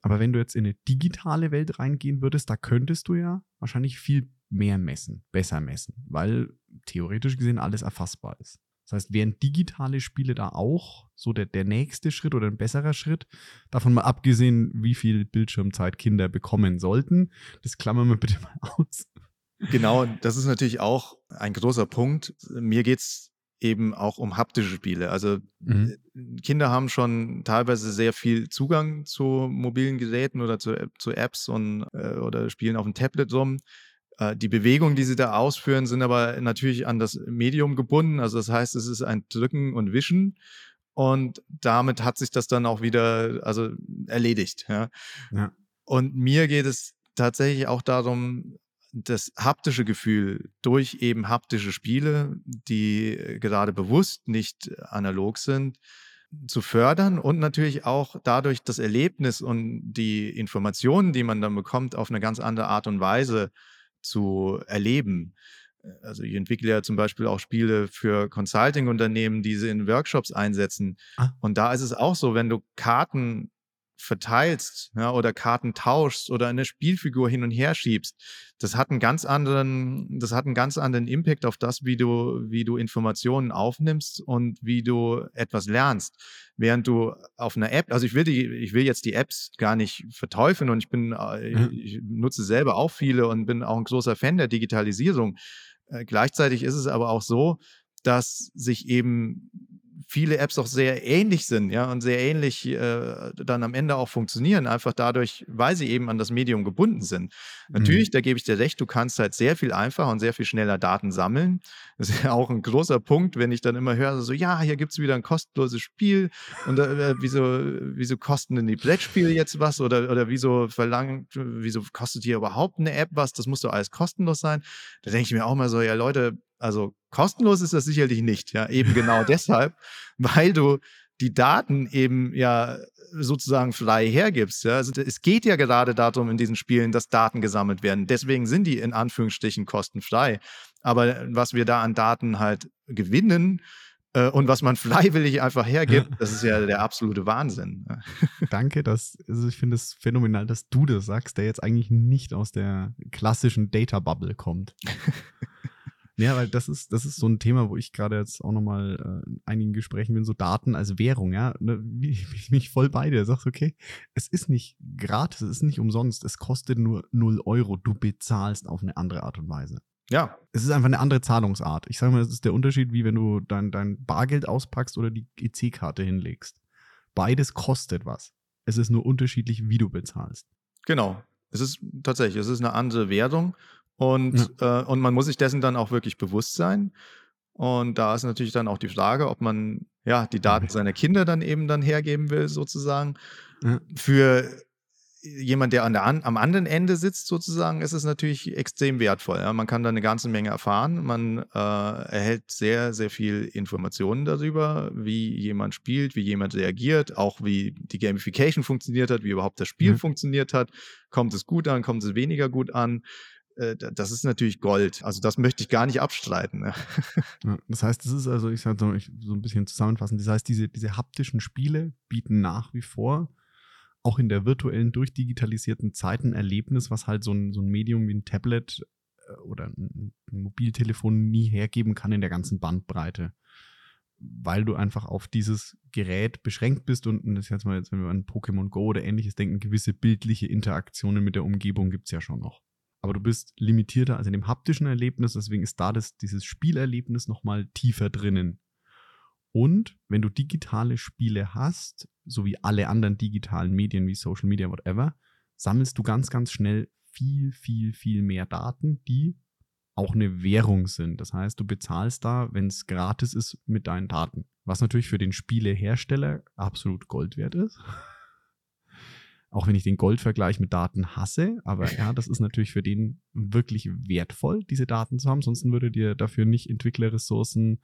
Speaker 1: Aber wenn du jetzt in eine digitale Welt reingehen würdest, da könntest du ja wahrscheinlich viel mehr messen, besser messen, weil theoretisch gesehen alles erfassbar ist. Das heißt, wären digitale Spiele da auch so der, der nächste Schritt oder ein besserer Schritt? Davon mal abgesehen, wie viel Bildschirmzeit Kinder bekommen sollten. Das klammern wir bitte mal aus.
Speaker 3: Genau, das ist natürlich auch ein großer Punkt. Mir geht es eben auch um haptische Spiele. Also mhm. Kinder haben schon teilweise sehr viel Zugang zu mobilen Geräten oder zu, zu Apps und, äh, oder spielen auf dem Tablet rum. Äh, die Bewegungen, die sie da ausführen, sind aber natürlich an das Medium gebunden. Also das heißt, es ist ein Drücken und Wischen. Und damit hat sich das dann auch wieder also erledigt. Ja. ja. Und mir geht es tatsächlich auch darum, das haptische Gefühl durch eben haptische Spiele, die gerade bewusst nicht analog sind, zu fördern und natürlich auch dadurch das Erlebnis und die Informationen, die man dann bekommt, auf eine ganz andere Art und Weise zu erleben. Äh, also ich entwickle ja zum Beispiel auch Spiele für Consulting-Unternehmen, die sie in Workshops einsetzen. Ah. Und da ist es auch so, wenn du Karten verteilst ja, oder Karten tauschst oder eine Spielfigur hin und her schiebst, das hat einen ganz anderen, das hat einen ganz anderen Impact auf das, wie du, wie du Informationen aufnimmst und wie du etwas lernst. Während du auf einer App, also ich will die, ich will jetzt die Apps gar nicht verteufeln und ich bin, äh, mhm. ich nutze selber auch viele und bin auch ein großer Fan der Digitalisierung. Äh, gleichzeitig ist es aber auch so, dass sich eben viele Apps auch sehr ähnlich sind, ja, und sehr ähnlich äh, dann am Ende auch funktionieren, einfach dadurch, weil sie eben an das Medium gebunden sind. Mhm. Natürlich, da gebe ich dir recht, du kannst halt sehr viel einfacher und sehr viel schneller Daten sammeln. Das ist ja auch ein großer Punkt, wenn ich dann immer höre, so, ja, hier gibt es wieder ein kostenloses Spiel und äh, wieso, wieso kosten denn die Brettspiele jetzt was oder, oder wieso verlangt, wieso kostet hier überhaupt eine App was? Das muss doch alles kostenlos sein. Da denke ich mir auch mal so, ja, Leute, also kostenlos ist das sicherlich nicht, ja, eben genau deshalb, weil du die Daten eben ja sozusagen frei hergibst. Ja? Also es geht ja gerade darum in diesen Spielen, dass Daten gesammelt werden. Deswegen sind die in Anführungsstrichen kostenfrei. Aber was wir da an Daten halt gewinnen äh, und was man freiwillig einfach hergibt, das ist ja der absolute Wahnsinn.
Speaker 1: Danke, dass, also ich finde es phänomenal, dass du das sagst, der jetzt eigentlich nicht aus der klassischen Data Bubble kommt. Ja, weil das ist, das ist so ein Thema, wo ich gerade jetzt auch nochmal äh, in einigen Gesprächen bin, so Daten als Währung, ja. Ne, wie, ich mich voll bei dir. Sagst, okay, es ist nicht gratis, es ist nicht umsonst, es kostet nur 0 Euro. Du bezahlst auf eine andere Art und Weise.
Speaker 3: Ja.
Speaker 1: Es ist einfach eine andere Zahlungsart. Ich sage mal, das ist der Unterschied, wie wenn du dein, dein Bargeld auspackst oder die EC-Karte hinlegst. Beides kostet was. Es ist nur unterschiedlich, wie du bezahlst.
Speaker 3: Genau. Es ist tatsächlich, es ist eine andere Währung und, ja. äh, und man muss sich dessen dann auch wirklich bewusst sein. Und da ist natürlich dann auch die Frage, ob man ja die Daten seiner Kinder dann eben dann hergeben will, sozusagen. Ja. Für jemand, der, an der an, am anderen Ende sitzt, sozusagen, ist es natürlich extrem wertvoll. Ja? Man kann da eine ganze Menge erfahren. Man äh, erhält sehr, sehr viel Informationen darüber, wie jemand spielt, wie jemand reagiert, auch wie die Gamification funktioniert hat, wie überhaupt das Spiel mhm. funktioniert hat. Kommt es gut an, kommt es weniger gut an? Äh, das ist natürlich Gold. Also das möchte ich gar nicht abstreiten. Ne?
Speaker 1: Ja, das heißt, das ist also, ich sage so, so ein bisschen zusammenfassen, das heißt, diese, diese haptischen Spiele bieten nach wie vor auch in der virtuellen, durchdigitalisierten Zeit ein Erlebnis, was halt so ein, so ein Medium wie ein Tablet äh, oder ein, ein Mobiltelefon nie hergeben kann in der ganzen Bandbreite. weil du einfach auf dieses Gerät beschränkt bist und das jetzt mal, jetzt, wenn wir an Pokémon Go oder ähnliches denken, gewisse bildliche Interaktionen mit der Umgebung gibt es ja schon noch. Aber du bist limitierter als in dem haptischen Erlebnis, deswegen ist da das, dieses Spielerlebnis nochmal tiefer drinnen. Und wenn du digitale Spiele hast, so wie alle anderen digitalen Medien wie Social Media, whatever, sammelst du ganz, ganz schnell viel, viel, viel mehr Daten, die auch eine Währung sind. Das heißt, du bezahlst da, wenn es gratis ist, mit deinen Daten. Was natürlich für den Spielehersteller absolut Gold wert ist. Auch wenn ich den Goldvergleich mit Daten hasse, aber ja, das ist natürlich für den wirklich wertvoll, diese Daten zu haben. Sonst würde dir dafür nicht Entwicklerressourcen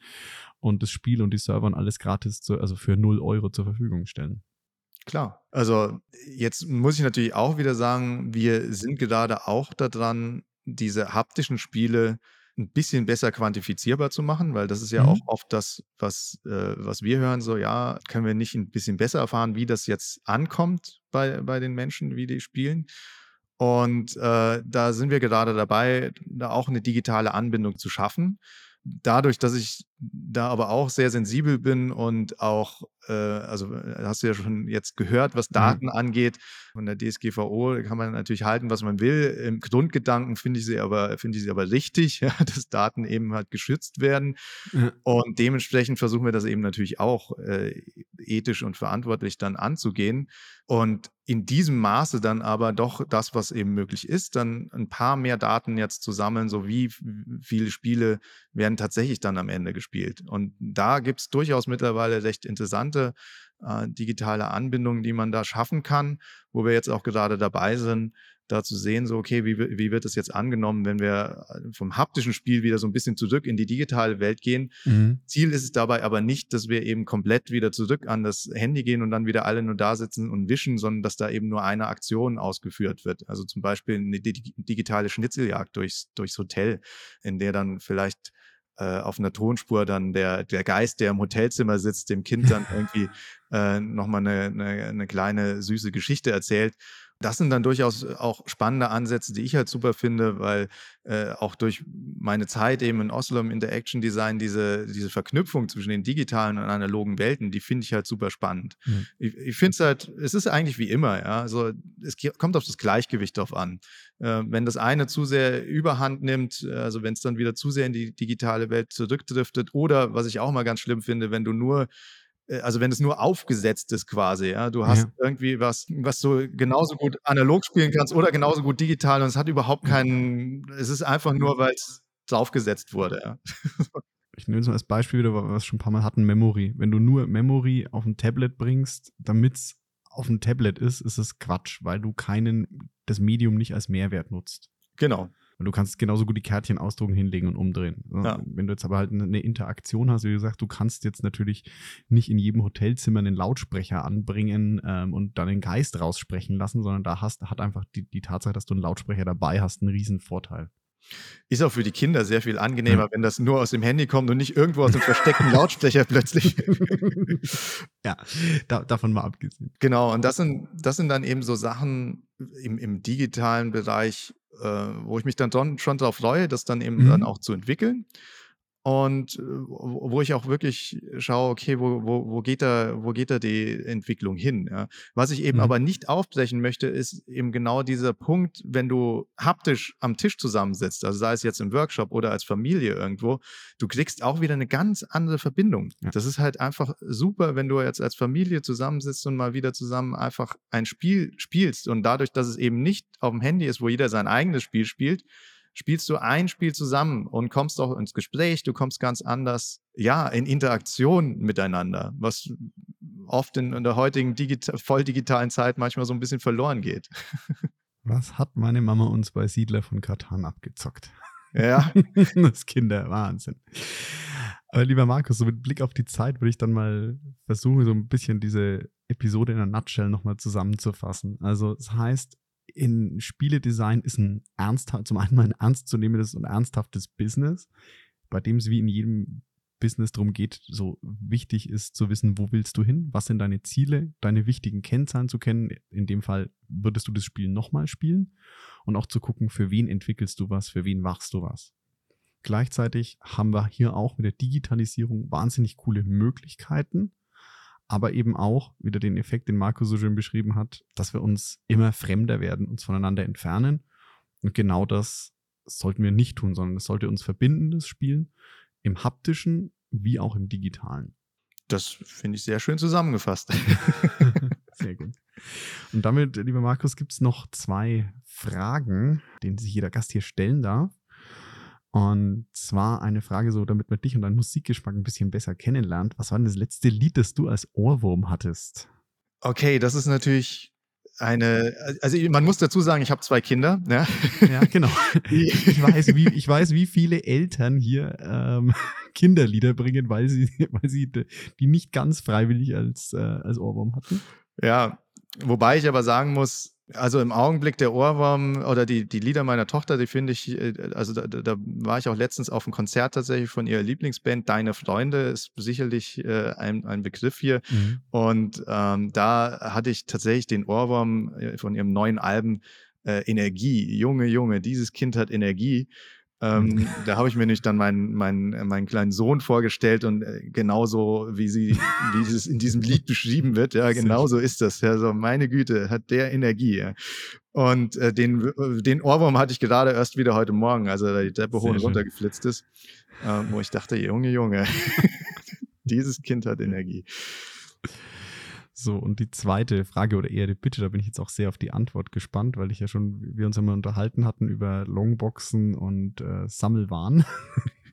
Speaker 1: und das Spiel und die Server und alles gratis, zu, also für 0 Euro zur Verfügung stellen.
Speaker 3: Klar. Also jetzt muss ich natürlich auch wieder sagen, wir sind gerade auch daran, diese haptischen Spiele ein bisschen besser quantifizierbar zu machen, weil das ist ja auch mhm. oft das, was, äh, was wir hören, so ja, können wir nicht ein bisschen besser erfahren, wie das jetzt ankommt bei, bei den Menschen, wie die spielen. Und äh, da sind wir gerade dabei, da auch eine digitale Anbindung zu schaffen dadurch, dass ich da aber auch sehr sensibel bin und auch, äh, also äh, hast du ja schon jetzt gehört, was mhm. Daten mhm. angeht. Von der DSGVO kann man natürlich halten, was man will. Im Grundgedanken finde ich sie aber, finde ich sie aber richtig, ja, dass Daten eben halt geschützt werden. Ja. Und dementsprechend versuchen wir das eben natürlich auch äh, ethisch und verantwortlich dann anzugehen. Und in diesem Maße dann aber doch das, was eben möglich ist, dann ein paar mehr Daten jetzt zu sammeln, so wie viele Spiele werden tatsächlich dann am Ende gespielt. Und da gibt es durchaus mittlerweile recht interessante äh, digitale Anbindungen, die man da schaffen kann, wo wir jetzt auch gerade dabei sind, da zu sehen, so, okay, wie, wie wird das jetzt angenommen, wenn wir äh, vom haptischen Spiel wieder so ein bisschen zurück in die digitale Welt gehen. Mhm. Ziel ist es dabei aber nicht, dass wir eben komplett wieder zurück an das Handy gehen und dann wieder alle nur da sitzen und wischen, sondern dass da eben nur eine Aktion ausgeführt wird. Also zum Beispiel eine digitale Schnitzeljagd durchs, durchs Hotel, in der dann vielleicht auf einer Tonspur dann der, der Geist, der im Hotelzimmer sitzt, dem Kind dann irgendwie äh, nochmal eine, eine, eine kleine süße Geschichte erzählt das sind dann durchaus äh, auch spannende Ansätze, die ich halt super finde, weil äh, auch durch meine Zeit eben in Oslo im Interaction Design diese, diese Verknüpfung zwischen den digitalen und analogen Welten, die finde ich halt super spannend. Mhm. Ich, ich finde es halt, es ist eigentlich wie immer, ja. Also es kommt auf das Gleichgewicht drauf an. Äh, wenn das eine zu sehr überhand nimmt, also wenn es dann wieder zu sehr in die digitale Welt zurückdriftet, oder was ich auch mal ganz schlimm finde, wenn du nur äh, also wenn es nur aufgesetzt ist quasi, ja, du hast ja. irgendwie was, was du genauso gut analog spielen kannst oder genauso gut digital und es hat überhaupt keinen, es ist einfach nur, weil es draufgesetzt wurde, ja.
Speaker 1: Ich nehme es mal als Beispiel wieder, was wir schon ein paar Mal hatten, Memory. Wenn du nur Memory auf ein Tablet bringst, damit es auf ein Tablet ist, ist es Quatsch, weil du keinen, das Medium nicht als Mehrwert nutzt.
Speaker 3: Genau.
Speaker 1: Und du kannst genauso gut die Kärtchen ausdrucken, hinlegen und umdrehen. Ja. Wenn du jetzt aber halt eine Interaktion hast, wie gesagt, du kannst jetzt natürlich nicht in jedem Hotelzimmer einen Lautsprecher anbringen ähm, und dann den Geist raussprechen lassen, sondern da hast, hat einfach die, die Tatsache, dass du einen Lautsprecher dabei hast, einen riesen Vorteil.
Speaker 3: Ist auch für die Kinder sehr viel angenehmer, wenn das nur aus dem Handy kommt und nicht irgendwo aus dem versteckten Lautsprecher plötzlich.
Speaker 1: ja, da, davon mal abgesehen.
Speaker 3: Genau, und das sind, das sind dann eben so Sachen im, im digitalen Bereich, äh, wo ich mich dann schon darauf freue, das dann eben mhm. dann auch zu entwickeln. Und äh, wo ich auch wirklich schaue, okay, wo, wo, wo, geht, da, wo geht da die Entwicklung hin? Ja? Was ich eben mhm. aber nicht aufbrechen möchte, ist eben genau dieser Punkt, wenn du haptisch am Tisch zusammensitzt, also sei es jetzt im Workshop oder als Familie irgendwo, du kriegst auch wieder eine ganz andere Verbindung. Ja. Das ist halt einfach super, wenn du jetzt als Familie zusammensitzt und mal wieder zusammen einfach ein Spiel spielst. Und dadurch, dass es eben nicht auf dem Handy ist, wo jeder sein eigenes Spiel spielt, spielst du ein Spiel zusammen und kommst auch ins Gespräch, du kommst ganz anders, ja, in Interaktion miteinander, was oft in, in der heutigen digita voll digitalen Zeit manchmal so ein bisschen verloren geht.
Speaker 1: Was hat meine Mama uns bei Siedler von Katan abgezockt?
Speaker 3: Ja.
Speaker 1: das Kinder, Wahnsinn. Aber lieber Markus, so mit Blick auf die Zeit würde ich dann mal versuchen, so ein bisschen diese Episode in einer Nutshell nochmal zusammenzufassen. Also, es das heißt, in Spieledesign ist ein ernst, zum einen mal ein ernstzunehmendes und ernsthaftes Business, bei dem es wie in jedem Business darum geht, so wichtig ist zu wissen, wo willst du hin, was sind deine Ziele, deine wichtigen Kennzahlen zu kennen. In dem Fall würdest du das Spiel nochmal spielen und auch zu gucken, für wen entwickelst du was, für wen machst du was. Gleichzeitig haben wir hier auch mit der Digitalisierung wahnsinnig coole Möglichkeiten, aber eben auch wieder den Effekt, den Marco so schön beschrieben hat, dass wir uns immer fremder werden, uns voneinander entfernen. Und genau das sollten wir nicht tun, sondern es sollte uns verbinden, das Spielen, im haptischen wie auch im digitalen.
Speaker 3: Das finde ich sehr schön zusammengefasst.
Speaker 1: sehr gut. Und damit, lieber Markus, gibt es noch zwei Fragen, denen sich jeder Gast hier stellen darf. Und zwar eine Frage so, damit man dich und deinen Musikgeschmack ein bisschen besser kennenlernt. Was war denn das letzte Lied, das du als Ohrwurm hattest?
Speaker 3: Okay, das ist natürlich eine, also man muss dazu sagen, ich habe zwei Kinder. Ja,
Speaker 1: ja genau. Ich weiß, wie, ich weiß, wie viele Eltern hier ähm, Kinderlieder bringen, weil sie, weil sie die nicht ganz freiwillig als, äh, als Ohrwurm hatten.
Speaker 3: Ja, wobei ich aber sagen muss, also im Augenblick der Ohrwurm oder die, die Lieder meiner Tochter, die finde ich, äh, also da, da, war ich auch letztens auf einem Konzert tatsächlich von ihrer Lieblingsband, Deine Freunde, ist sicherlich äh, ein, ein Begriff hier. Mhm. Und ähm, da hatte ich tatsächlich den Ohrwurm äh, von ihrem neuen Album äh, Energie. Junge, Junge, dieses Kind hat Energie. Ähm, mhm. da habe ich mir nicht dann meinen, meinen, äh, meinen kleinen Sohn vorgestellt und äh, genauso wie sie, wie es in diesem Lied beschrieben wird, ja, genauso ist das. Ja, so meine Güte, hat der Energie. Ja. Und äh, den, äh, den Ohrwurm hatte ich gerade erst wieder heute Morgen, als er die Treppe hoch und runter geflitzt ist, äh, wo ich dachte, Junge, Junge, dieses Kind hat Energie.
Speaker 1: So, und die zweite Frage oder eher die Bitte, da bin ich jetzt auch sehr auf die Antwort gespannt, weil ich ja schon, wir uns immer unterhalten hatten über Longboxen und äh, Sammelwaren.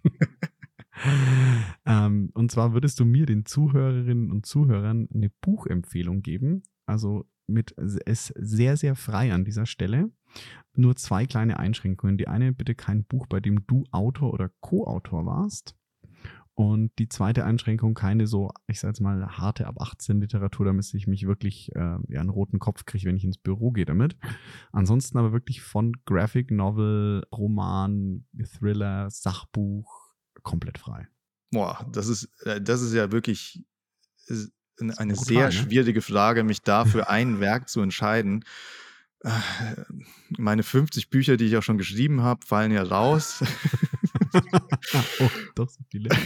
Speaker 1: ähm, und zwar würdest du mir, den Zuhörerinnen und Zuhörern, eine Buchempfehlung geben. Also mit es sehr, sehr frei an dieser Stelle. Nur zwei kleine Einschränkungen. Die eine, bitte kein Buch, bei dem du Autor oder Co-Autor warst. Und die zweite Einschränkung, keine so, ich sag jetzt mal, harte ab 18 Literatur, damit ich mich wirklich äh, ja, einen roten Kopf kriege, wenn ich ins Büro gehe damit. Ansonsten aber wirklich von Graphic Novel, Roman, Thriller, Sachbuch komplett frei.
Speaker 3: Boah, das ist, äh, das ist ja wirklich eine sehr Frage, ne? schwierige Frage, mich da für ein Werk zu entscheiden. Äh, meine 50 Bücher, die ich auch schon geschrieben habe, fallen ja raus. oh, doch so viele.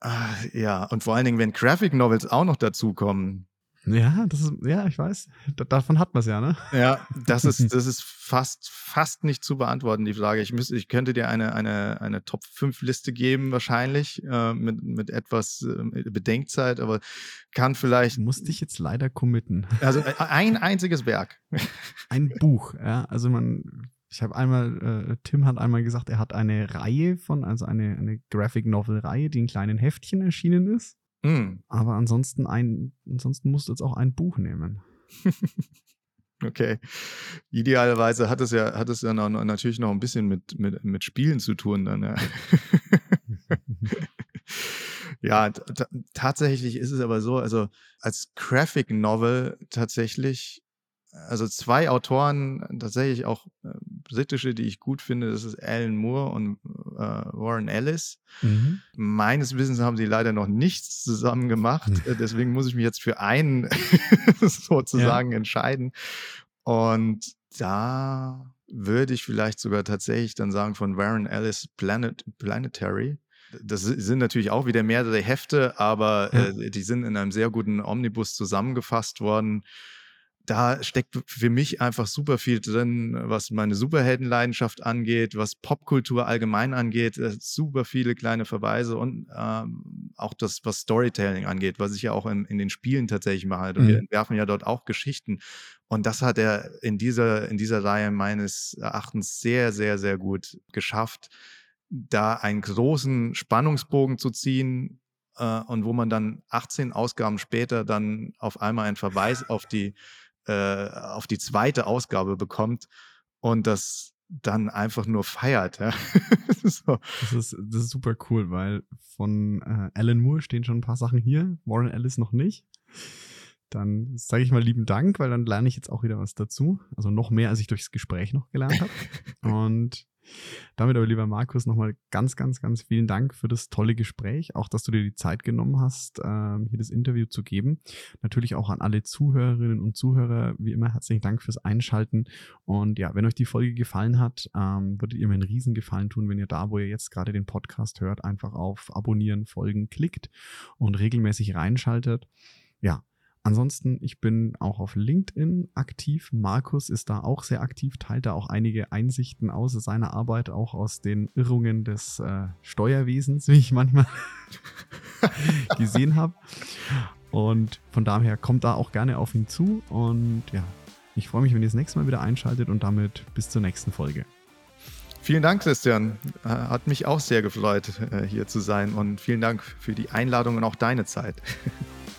Speaker 3: Ah, ja, und vor allen Dingen, wenn Graphic Novels auch noch dazukommen.
Speaker 1: Ja, das ist, ja, ich weiß. D davon hat man es ja, ne?
Speaker 3: Ja, das ist, das ist fast, fast nicht zu beantworten, die Frage. Ich, müsste, ich könnte dir eine, eine, eine Top-5-Liste geben, wahrscheinlich, äh, mit, mit etwas äh, Bedenkzeit, aber kann vielleicht.
Speaker 1: Musste ich jetzt leider committen.
Speaker 3: Also äh, ein einziges Werk.
Speaker 1: Ein Buch, ja. Also man ich habe einmal, äh, Tim hat einmal gesagt, er hat eine Reihe von, also eine, eine Graphic Novel-Reihe, die in kleinen Heftchen erschienen ist. Mm. Aber ansonsten ein, ansonsten musst du jetzt auch ein Buch nehmen.
Speaker 3: okay. Idealerweise hat es ja, hat es ja noch, natürlich noch ein bisschen mit, mit, mit Spielen zu tun dann, ja. ja, tatsächlich ist es aber so, also als Graphic Novel tatsächlich also zwei Autoren, tatsächlich auch äh, britische, die ich gut finde, das ist Alan Moore und äh, Warren Ellis. Mhm. Meines Wissens haben sie leider noch nichts zusammen gemacht, mhm. deswegen muss ich mich jetzt für einen sozusagen ja. entscheiden. Und da würde ich vielleicht sogar tatsächlich dann sagen von Warren Ellis Planet, Planetary. Das sind natürlich auch wieder mehrere Hefte, aber ja. äh, die sind in einem sehr guten Omnibus zusammengefasst worden da steckt für mich einfach super viel drin, was meine Superheldenleidenschaft angeht, was Popkultur allgemein angeht, super viele kleine Verweise und ähm, auch das, was Storytelling angeht, was ich ja auch in, in den Spielen tatsächlich mache. Und mhm. wir entwerfen ja dort auch Geschichten. Und das hat er in dieser, in dieser Reihe meines Erachtens sehr, sehr, sehr gut geschafft, da einen großen Spannungsbogen zu ziehen, äh, und wo man dann 18 Ausgaben später dann auf einmal einen Verweis auf die äh, auf die zweite Ausgabe bekommt und das dann einfach nur feiert. Ja.
Speaker 1: so. das, ist, das ist super cool, weil von äh, Alan Moore stehen schon ein paar Sachen hier, Warren Ellis noch nicht. Dann sage ich mal lieben Dank, weil dann lerne ich jetzt auch wieder was dazu. Also noch mehr, als ich durchs Gespräch noch gelernt habe. und Damit aber, lieber Markus, nochmal ganz, ganz, ganz vielen Dank für das tolle Gespräch. Auch, dass du dir die Zeit genommen hast, ähm, hier das Interview zu geben. Natürlich auch an alle Zuhörerinnen und Zuhörer, wie immer, herzlichen Dank fürs Einschalten. Und ja, wenn euch die Folge gefallen hat, ähm, würdet ihr mir einen Riesengefallen tun, wenn ihr da, wo ihr jetzt gerade den Podcast hört, einfach auf Abonnieren, Folgen klickt und regelmäßig reinschaltet. Ja, Ansonsten, ich bin auch auf LinkedIn aktiv. Markus ist da auch sehr aktiv, teilt da auch einige Einsichten aus seiner Arbeit, auch aus den Irrungen des äh, Steuerwesens, wie ich manchmal gesehen habe. Und von daher kommt da auch gerne auf ihn zu. Und ja, ich freue mich, wenn ihr das nächste Mal wieder einschaltet und damit bis zur nächsten Folge.
Speaker 3: Vielen Dank, Christian. Äh, hat mich auch sehr gefreut, äh, hier zu sein. Und vielen Dank für die Einladung und auch deine Zeit.